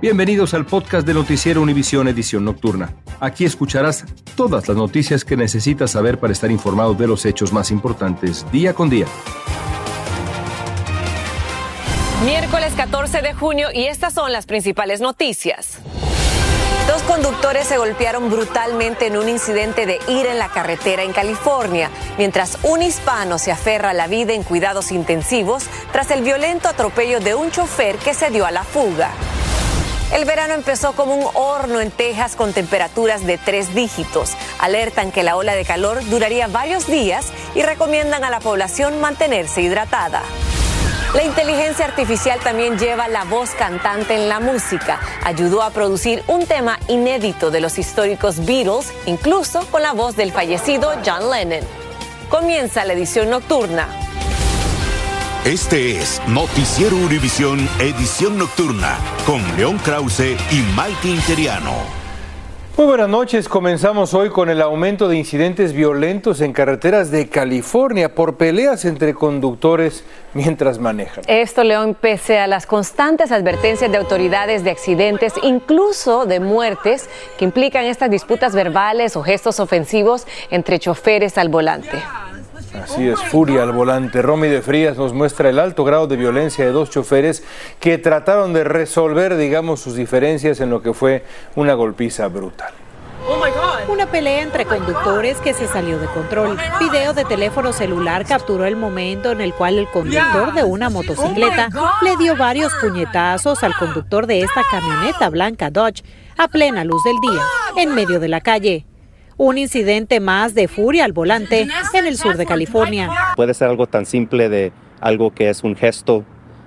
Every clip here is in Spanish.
Bienvenidos al podcast de Noticiero Univisión Edición Nocturna. Aquí escucharás todas las noticias que necesitas saber para estar informado de los hechos más importantes día con día. Miércoles 14 de junio y estas son las principales noticias. Dos conductores se golpearon brutalmente en un incidente de ir en la carretera en California, mientras un hispano se aferra a la vida en cuidados intensivos tras el violento atropello de un chofer que se dio a la fuga. El verano empezó como un horno en Texas con temperaturas de tres dígitos. Alertan que la ola de calor duraría varios días y recomiendan a la población mantenerse hidratada. La inteligencia artificial también lleva la voz cantante en la música. Ayudó a producir un tema inédito de los históricos Beatles, incluso con la voz del fallecido John Lennon. Comienza la edición nocturna. Este es Noticiero Univisión Edición Nocturna con León Krause y Maite Interiano. Muy buenas noches. Comenzamos hoy con el aumento de incidentes violentos en carreteras de California por peleas entre conductores mientras manejan. Esto, León, pese a las constantes advertencias de autoridades de accidentes, incluso de muertes, que implican estas disputas verbales o gestos ofensivos entre choferes al volante. Así es, furia al volante. Romy de Frías nos muestra el alto grado de violencia de dos choferes que trataron de resolver, digamos, sus diferencias en lo que fue una golpiza brutal. Una pelea entre conductores que se salió de control. Video de teléfono celular capturó el momento en el cual el conductor de una motocicleta le dio varios puñetazos al conductor de esta camioneta blanca Dodge a plena luz del día, en medio de la calle un incidente más de furia al volante en el sur de California. Puede ser algo tan simple de algo que es un gesto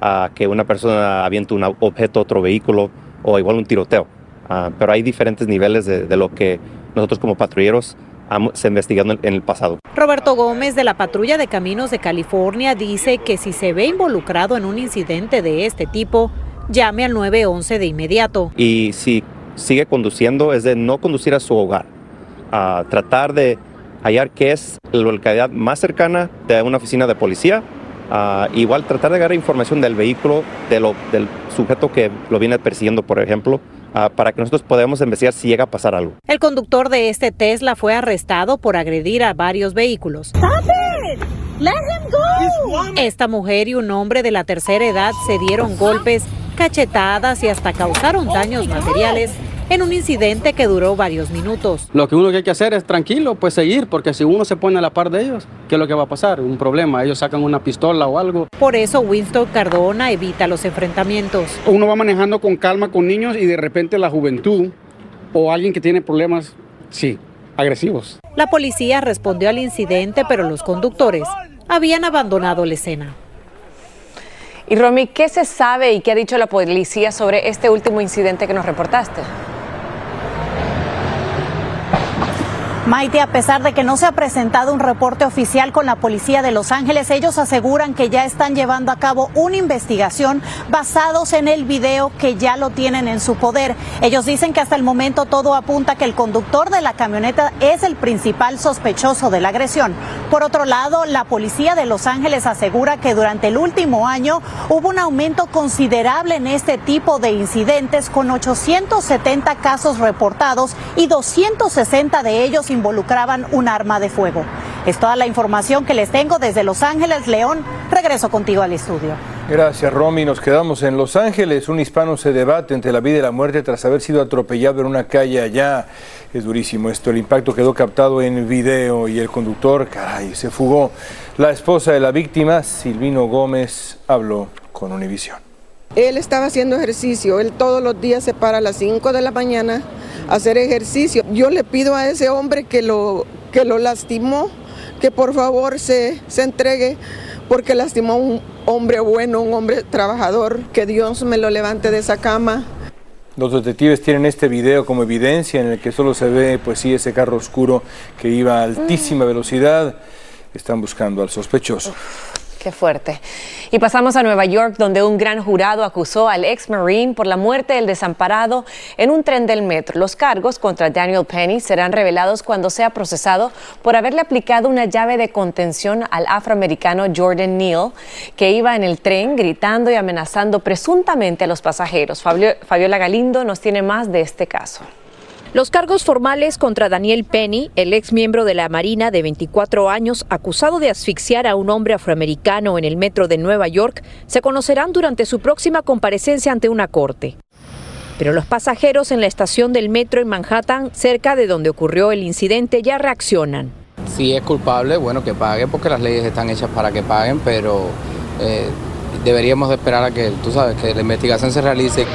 a que una persona avienta un objeto a otro vehículo o igual un tiroteo. Ah, pero hay diferentes niveles de, lo que nosotros como patrulleros hemos investigado en el pasado. Roberto Gómez de la Patrulla de Caminos de California dice que si se ve involucrado en un incidente de este tipo, llame al 911 de inmediato. Y si sigue conduciendo es de no conducir a su hogar a tratar de hallar qué es la localidad más cercana de una oficina de policía. igual tratar de agarrar información del vehículo, de lo, del sujeto que lo viene persiguiendo, por ejemplo, para que nosotros podamos investigar si llega a pasar algo. El conductor de este Tesla fue arrestado por agredir a varios vehículos. Esta mujer y un hombre de la tercera edad se dieron golpes, cachetadas y hasta causaron daños materiales en un incidente que duró varios minutos. Lo que uno que hay que hacer es tranquilo, pues seguir, porque si uno se pone a la par de ellos, ¿qué es lo que va a pasar? Un problema, ellos sacan una pistola o algo. Por eso Winston Cardona evita los enfrentamientos. Uno va manejando con calma con niños y de repente la juventud o alguien que tiene problemas, sí, agresivos. La policía respondió al incidente, pero los conductores habían abandonado la escena. Y Romy, ¿qué se sabe y qué ha dicho la policía sobre este último incidente que nos reportaste? Maite, a pesar de que no se ha presentado un reporte oficial con la policía de Los Ángeles, ellos aseguran que ya están llevando a cabo una investigación basados en el video que ya lo tienen en su poder. Ellos dicen que hasta el momento todo apunta que el conductor de la camioneta es el principal sospechoso de la agresión. Por otro lado, la policía de Los Ángeles asegura que durante el último año hubo un aumento considerable en este tipo de incidentes con 870 casos reportados y 260 de ellos involucraban un arma de fuego. Es toda la información que les tengo desde Los Ángeles, León. Regreso contigo al estudio. Gracias, Romy. Nos quedamos en Los Ángeles. Un hispano se debate entre la vida y la muerte tras haber sido atropellado en una calle allá. Es durísimo esto. El impacto quedó captado en video y el conductor, caray, se fugó. La esposa de la víctima, Silvino Gómez, habló con Univision. Él estaba haciendo ejercicio. Él todos los días se para a las 5 de la mañana hacer ejercicio. Yo le pido a ese hombre que lo, que lo lastimó, que por favor se, se entregue porque lastimó hombre bueno, un hombre trabajador, que Dios me lo levante de esa cama. Los detectives tienen este video como evidencia en el que solo se ve, pues sí, ese carro oscuro que iba a altísima velocidad. Están buscando al sospechoso. Qué fuerte. Y pasamos a Nueva York, donde un gran jurado acusó al ex Marine por la muerte del desamparado en un tren del metro. Los cargos contra Daniel Penny serán revelados cuando sea procesado por haberle aplicado una llave de contención al afroamericano Jordan Neal, que iba en el tren gritando y amenazando presuntamente a los pasajeros. Fabiola Galindo nos tiene más de este caso. Los cargos formales contra Daniel Penny, el ex miembro de la Marina de 24 años, acusado de asfixiar a un hombre afroamericano en el metro de Nueva York, se conocerán durante su próxima comparecencia ante una corte. Pero los pasajeros en la estación del metro en Manhattan, cerca de donde ocurrió el incidente, ya reaccionan. Si es culpable, bueno, que pague porque las leyes están hechas para que paguen, pero eh, deberíamos esperar a que, la investigación se realice.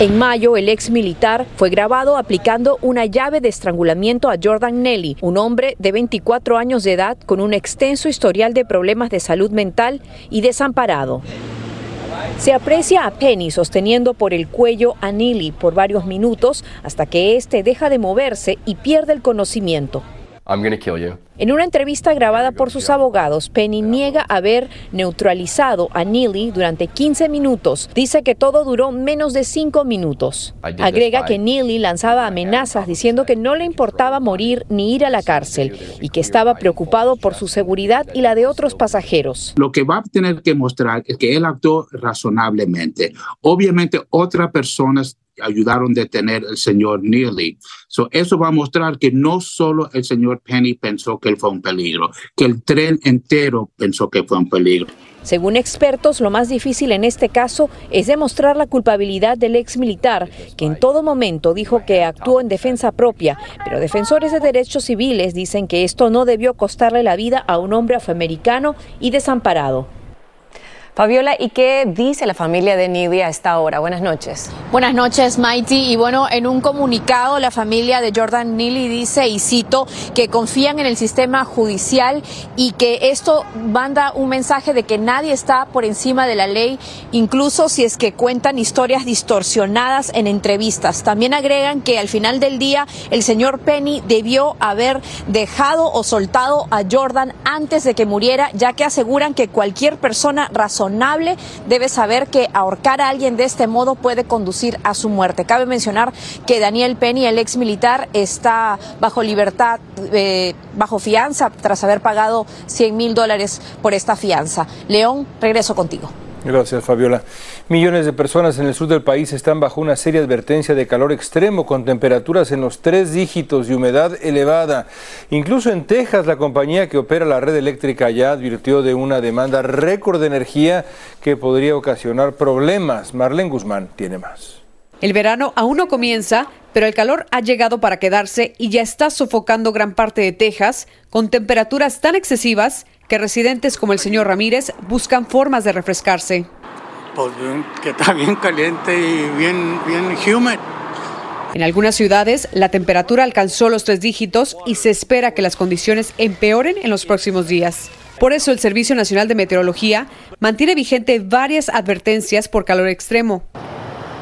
En mayo, el ex militar fue grabado aplicando una llave de estrangulamiento a Jordan Nelly, un hombre de 24 años de edad con un extenso historial de problemas de salud mental y desamparado. Se aprecia a Penny sosteniendo por el cuello a Neely por varios minutos hasta que éste deja de moverse y pierde el conocimiento. En una entrevista grabada por sus abogados, Penny niega haber neutralizado a Neely durante 15 minutos. Dice que todo duró menos de 5 minutos. Agrega que Neely lanzaba amenazas diciendo que no le importaba morir ni ir a la cárcel y que estaba preocupado por su seguridad y la de otros pasajeros. Lo que va a tener que mostrar es que él actuó razonablemente. Obviamente otras personas ayudaron a detener al señor Neely. So, eso va a mostrar que no solo el señor Penny pensó que él fue un peligro, que el tren entero pensó que fue un peligro. Según expertos, lo más difícil en este caso es demostrar la culpabilidad del ex militar, que en todo momento dijo que actuó en defensa propia, pero defensores de derechos civiles dicen que esto no debió costarle la vida a un hombre afroamericano y desamparado. Fabiola, ¿y qué dice la familia de Nidia a esta hora? Buenas noches. Buenas noches, Mighty. Y bueno, en un comunicado, la familia de Jordan Neely dice, y cito, que confían en el sistema judicial y que esto manda un mensaje de que nadie está por encima de la ley, incluso si es que cuentan historias distorsionadas en entrevistas. También agregan que al final del día, el señor Penny debió haber dejado o soltado a Jordan antes de que muriera, ya que aseguran que cualquier persona razonable debe saber que ahorcar a alguien de este modo puede conducir a su muerte. Cabe mencionar que Daniel Penny, el ex militar, está bajo libertad, eh, bajo fianza, tras haber pagado 100 mil dólares por esta fianza. León, regreso contigo. Gracias, Fabiola. Millones de personas en el sur del país están bajo una seria advertencia de calor extremo con temperaturas en los tres dígitos y humedad elevada. Incluso en Texas, la compañía que opera la red eléctrica ya advirtió de una demanda récord de energía que podría ocasionar problemas. Marlene Guzmán tiene más. El verano aún no comienza, pero el calor ha llegado para quedarse y ya está sofocando gran parte de Texas con temperaturas tan excesivas que residentes como el señor Ramírez buscan formas de refrescarse. Pues que está bien caliente y bien, bien humid. En algunas ciudades la temperatura alcanzó los tres dígitos y se espera que las condiciones empeoren en los próximos días. Por eso el Servicio Nacional de Meteorología mantiene vigente varias advertencias por calor extremo.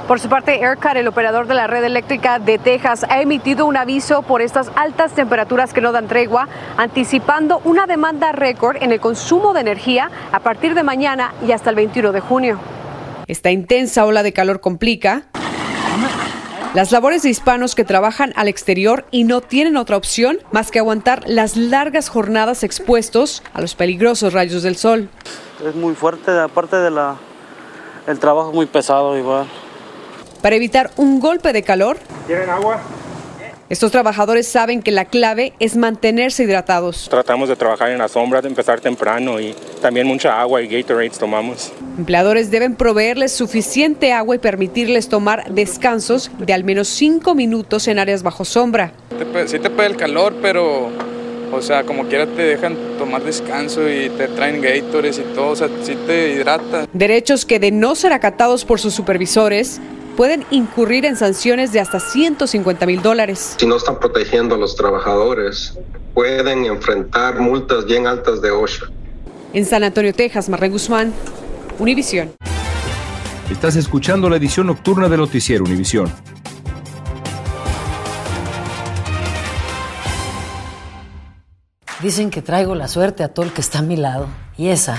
Por su parte, ERCAT, el operador de la red eléctrica de Texas, ha emitido un aviso por estas altas temperaturas que no dan tregua, anticipando una demanda récord en el consumo de energía a partir de mañana y hasta el 21 de junio. Esta intensa ola de calor complica las labores de hispanos que trabajan al exterior y no tienen otra opción más que aguantar las largas jornadas expuestos a los peligrosos rayos del sol. Es muy fuerte, aparte de la el trabajo muy pesado igual. Para evitar un golpe de calor, ¿Quieren agua? Estos trabajadores saben que la clave es mantenerse hidratados. Tratamos de trabajar en la sombra, de empezar temprano y también mucha agua y Gatorades tomamos. Empleadores deben proveerles suficiente agua y permitirles tomar descansos de al menos cinco minutos en áreas bajo sombra. Sí te puede el calor, pero, o sea, como quiera te dejan tomar descanso y te traen Gatorades y todo, o sea, sí te hidrata. Derechos que de no ser acatados por sus supervisores, pueden incurrir en sanciones de hasta 150 mil dólares. Si no están protegiendo a los trabajadores, pueden enfrentar multas bien altas de OSHA. En San Antonio, Texas, Marlene Guzmán, Univisión. Estás escuchando la edición nocturna de Noticiero Univisión. Dicen que traigo la suerte a todo el que está a mi lado. Y esa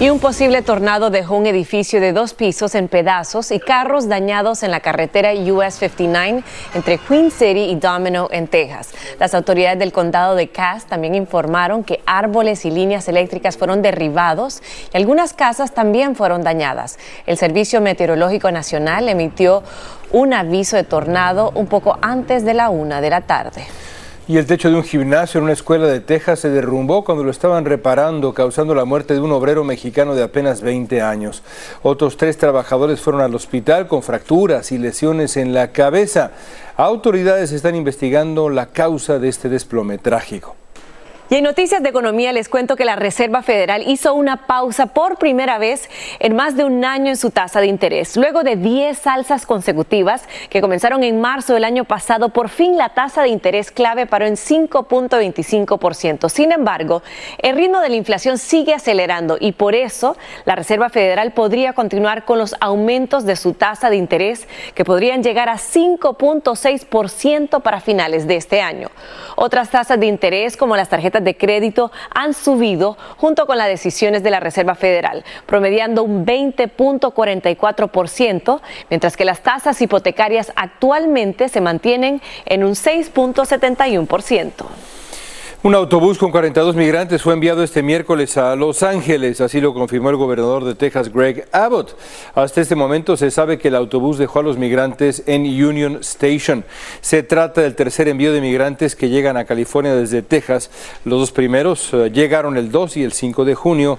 Y un posible tornado dejó un edificio de dos pisos en pedazos y carros dañados en la carretera US 59 entre Queen City y Domino en Texas. Las autoridades del condado de Cass también informaron que árboles y líneas eléctricas fueron derribados y algunas casas también fueron dañadas. El Servicio Meteorológico Nacional emitió un aviso de tornado un poco antes de la una de la tarde. Y el techo de un gimnasio en una escuela de Texas se derrumbó cuando lo estaban reparando, causando la muerte de un obrero mexicano de apenas 20 años. Otros tres trabajadores fueron al hospital con fracturas y lesiones en la cabeza. Autoridades están investigando la causa de este desplome trágico. Y en noticias de economía les cuento que la Reserva Federal hizo una pausa por primera vez en más de un año en su tasa de interés. Luego de 10 alzas consecutivas que comenzaron en marzo del año pasado, por fin la tasa de interés clave paró en 5.25%. Sin embargo, el ritmo de la inflación sigue acelerando y por eso la Reserva Federal podría continuar con los aumentos de su tasa de interés que podrían llegar a 5.6% para finales de este año. Otras tasas de interés como las tarjetas de crédito han subido junto con las decisiones de la Reserva Federal, promediando un 20.44%, mientras que las tasas hipotecarias actualmente se mantienen en un 6.71%. Un autobús con 42 migrantes fue enviado este miércoles a Los Ángeles, así lo confirmó el gobernador de Texas, Greg Abbott. Hasta este momento se sabe que el autobús dejó a los migrantes en Union Station. Se trata del tercer envío de migrantes que llegan a California desde Texas. Los dos primeros eh, llegaron el 2 y el 5 de junio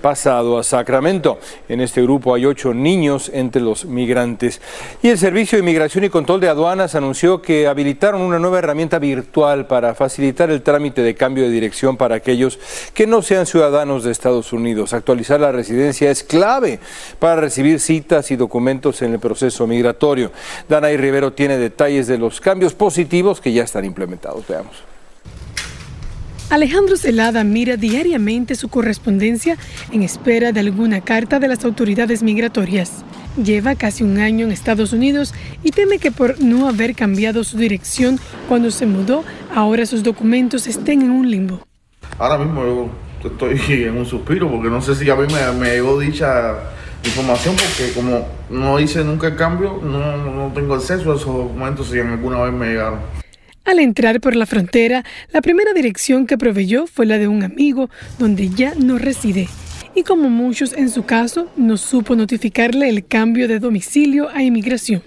pasado a Sacramento. En este grupo hay ocho niños entre los migrantes. Y el Servicio de Inmigración y Control de Aduanas anunció que habilitaron una nueva herramienta virtual para facilitar el trámite de cambio de dirección para aquellos que no sean ciudadanos de Estados Unidos. Actualizar la residencia es clave para recibir citas y documentos en el proceso migratorio. Danay Rivero tiene detalles de los cambios positivos que ya están implementados. Veamos. Alejandro Celada mira diariamente su correspondencia en espera de alguna carta de las autoridades migratorias. Lleva casi un año en Estados Unidos y teme que por no haber cambiado su dirección cuando se mudó, ahora sus documentos estén en un limbo. Ahora mismo yo estoy en un suspiro porque no sé si a mí me, me llegó dicha información porque como no hice nunca el cambio, no, no tengo acceso a esos documentos si alguna vez me llegaron. Al entrar por la frontera, la primera dirección que proveyó fue la de un amigo donde ya no reside. Y como muchos en su caso, no supo notificarle el cambio de domicilio a inmigración.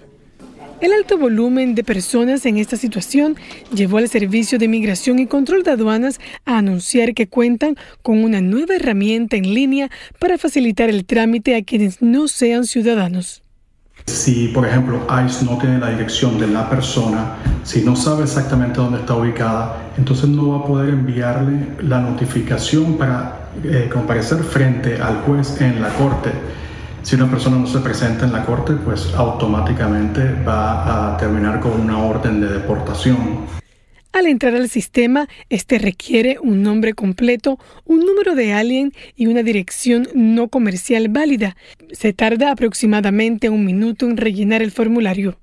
El alto volumen de personas en esta situación llevó al Servicio de Inmigración y Control de Aduanas a anunciar que cuentan con una nueva herramienta en línea para facilitar el trámite a quienes no sean ciudadanos. Si, por ejemplo, ICE no tiene la dirección de la persona, si no sabe exactamente dónde está ubicada, entonces no va a poder enviarle la notificación para eh, comparecer frente al juez en la corte. Si una persona no se presenta en la corte, pues automáticamente va a terminar con una orden de deportación. Al entrar al sistema, este requiere un nombre completo, un número de alien y una dirección no comercial válida. Se tarda aproximadamente un minuto en rellenar el formulario.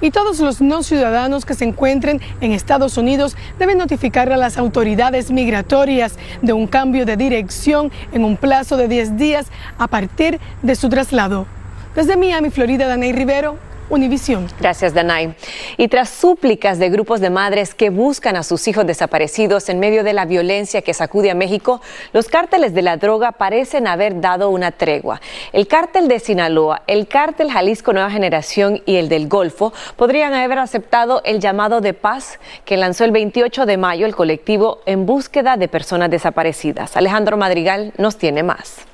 Y todos los no ciudadanos que se encuentren en Estados Unidos deben notificar a las autoridades migratorias de un cambio de dirección en un plazo de 10 días a partir de su traslado. Desde Miami, Florida, Danay Rivero, Univisión. Gracias, Danay. Y tras súplicas de grupos de madres que buscan a sus hijos desaparecidos en medio de la violencia que sacude a México, los cárteles de la droga parecen haber dado una tregua. El cártel de Sinaloa, el cártel Jalisco Nueva Generación y el del Golfo podrían haber aceptado el llamado de paz que lanzó el 28 de mayo el colectivo en búsqueda de personas desaparecidas. Alejandro Madrigal nos tiene más.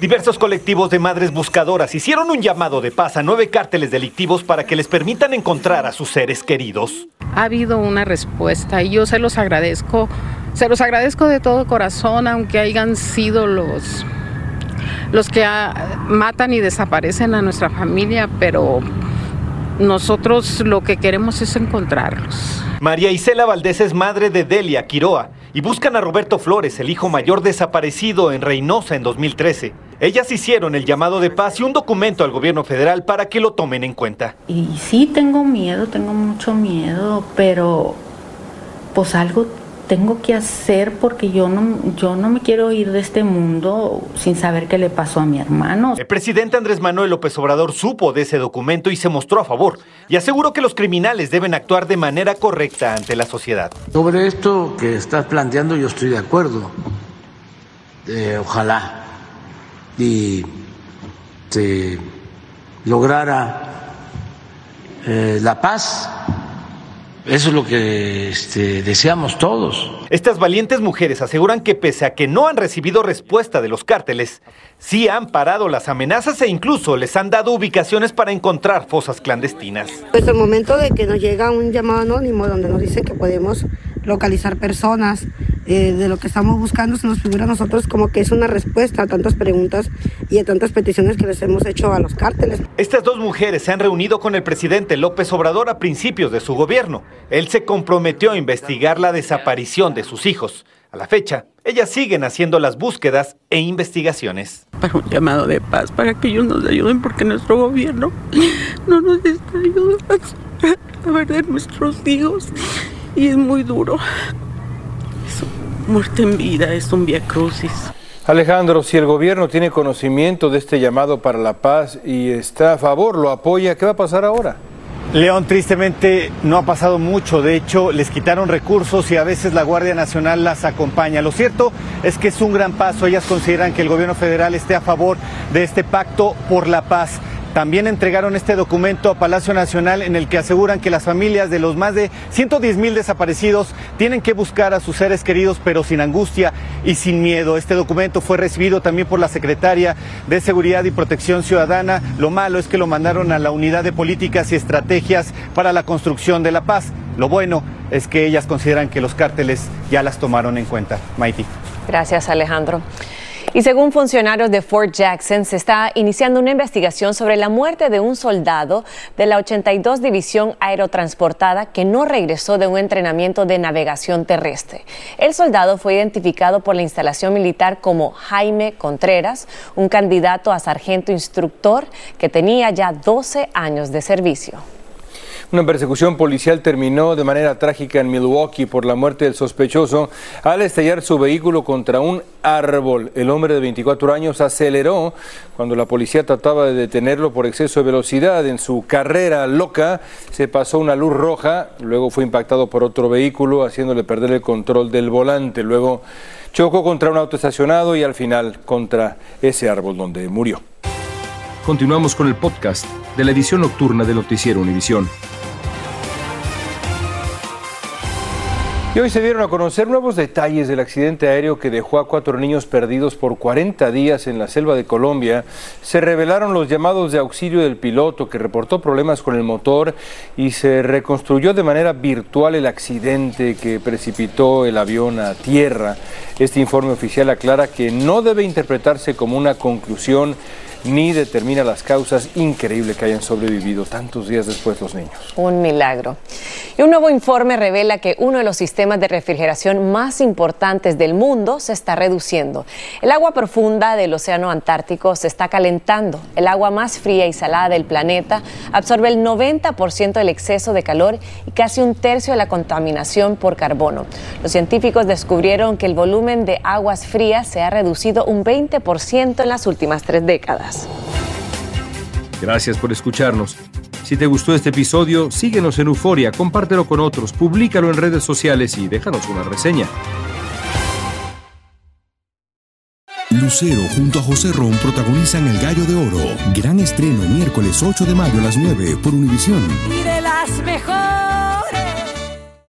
Diversos colectivos de madres buscadoras hicieron un llamado de paz a nueve cárteles delictivos para que les permitan encontrar a sus seres queridos. Ha habido una respuesta y yo se los agradezco, se los agradezco de todo corazón, aunque hayan sido los, los que ah, matan y desaparecen a nuestra familia, pero nosotros lo que queremos es encontrarlos. María Isela Valdés es madre de Delia Quiroa y buscan a Roberto Flores, el hijo mayor desaparecido en Reynosa en 2013. Ellas hicieron el llamado de paz y un documento al gobierno federal para que lo tomen en cuenta. Y sí tengo miedo, tengo mucho miedo, pero pues algo tengo que hacer porque yo no, yo no me quiero ir de este mundo sin saber qué le pasó a mi hermano. El presidente Andrés Manuel López Obrador supo de ese documento y se mostró a favor y aseguró que los criminales deben actuar de manera correcta ante la sociedad. Sobre esto que estás planteando yo estoy de acuerdo. Eh, ojalá y se lograra eh, la paz. Eso es lo que este, deseamos todos. Estas valientes mujeres aseguran que pese a que no han recibido respuesta de los cárteles, sí han parado las amenazas e incluso les han dado ubicaciones para encontrar fosas clandestinas. Pues el momento de que nos llega un llamado anónimo donde nos dice que podemos localizar personas eh, de lo que estamos buscando, se nos figura a nosotros como que es una respuesta a tantas preguntas y a tantas peticiones que les hemos hecho a los cárteles. Estas dos mujeres se han reunido con el presidente López Obrador a principios de su gobierno. Él se comprometió a investigar la desaparición de sus hijos. A la fecha, ellas siguen haciendo las búsquedas e investigaciones. Para un llamado de paz, para que ellos nos ayuden, porque nuestro gobierno no nos está ayudando a perder nuestros hijos y es muy duro. muerte en vida, es un via crucis. Alejandro, si el gobierno tiene conocimiento de este llamado para la paz y está a favor, lo apoya, ¿qué va a pasar ahora? León, tristemente no ha pasado mucho, de hecho les quitaron recursos y a veces la Guardia Nacional las acompaña. Lo cierto es que es un gran paso, ellas consideran que el gobierno federal esté a favor de este pacto por la paz. También entregaron este documento a Palacio Nacional en el que aseguran que las familias de los más de 110 mil desaparecidos tienen que buscar a sus seres queridos pero sin angustia y sin miedo. Este documento fue recibido también por la secretaria de Seguridad y Protección Ciudadana. Lo malo es que lo mandaron a la Unidad de Políticas y Estrategias para la Construcción de la Paz. Lo bueno es que ellas consideran que los cárteles ya las tomaron en cuenta. Maiti. Gracias, Alejandro. Y según funcionarios de Fort Jackson, se está iniciando una investigación sobre la muerte de un soldado de la 82 División Aerotransportada que no regresó de un entrenamiento de navegación terrestre. El soldado fue identificado por la instalación militar como Jaime Contreras, un candidato a sargento instructor que tenía ya 12 años de servicio. Una persecución policial terminó de manera trágica en Milwaukee por la muerte del sospechoso al estallar su vehículo contra un árbol. El hombre de 24 años aceleró cuando la policía trataba de detenerlo por exceso de velocidad. En su carrera loca se pasó una luz roja, luego fue impactado por otro vehículo haciéndole perder el control del volante. Luego chocó contra un auto estacionado y al final contra ese árbol donde murió. Continuamos con el podcast de la edición nocturna de Noticiero Univisión. Y hoy se dieron a conocer nuevos detalles del accidente aéreo que dejó a cuatro niños perdidos por 40 días en la selva de Colombia. Se revelaron los llamados de auxilio del piloto que reportó problemas con el motor y se reconstruyó de manera virtual el accidente que precipitó el avión a tierra. Este informe oficial aclara que no debe interpretarse como una conclusión ni determina las causas. Increíble que hayan sobrevivido tantos días después los niños. Un milagro. Y un nuevo informe revela que uno de los sistemas de refrigeración más importantes del mundo se está reduciendo. El agua profunda del Océano Antártico se está calentando. El agua más fría y salada del planeta absorbe el 90% del exceso de calor y casi un tercio de la contaminación por carbono. Los científicos descubrieron que el volumen de aguas frías se ha reducido un 20% en las últimas tres décadas. Gracias por escucharnos. Si te gustó este episodio, síguenos en Euforia, compártelo con otros, públicalo en redes sociales y déjanos una reseña. Lucero junto a José Ron protagonizan El Gallo de Oro. Gran estreno miércoles 8 de mayo a las 9 por Univisión. Y de las mejores.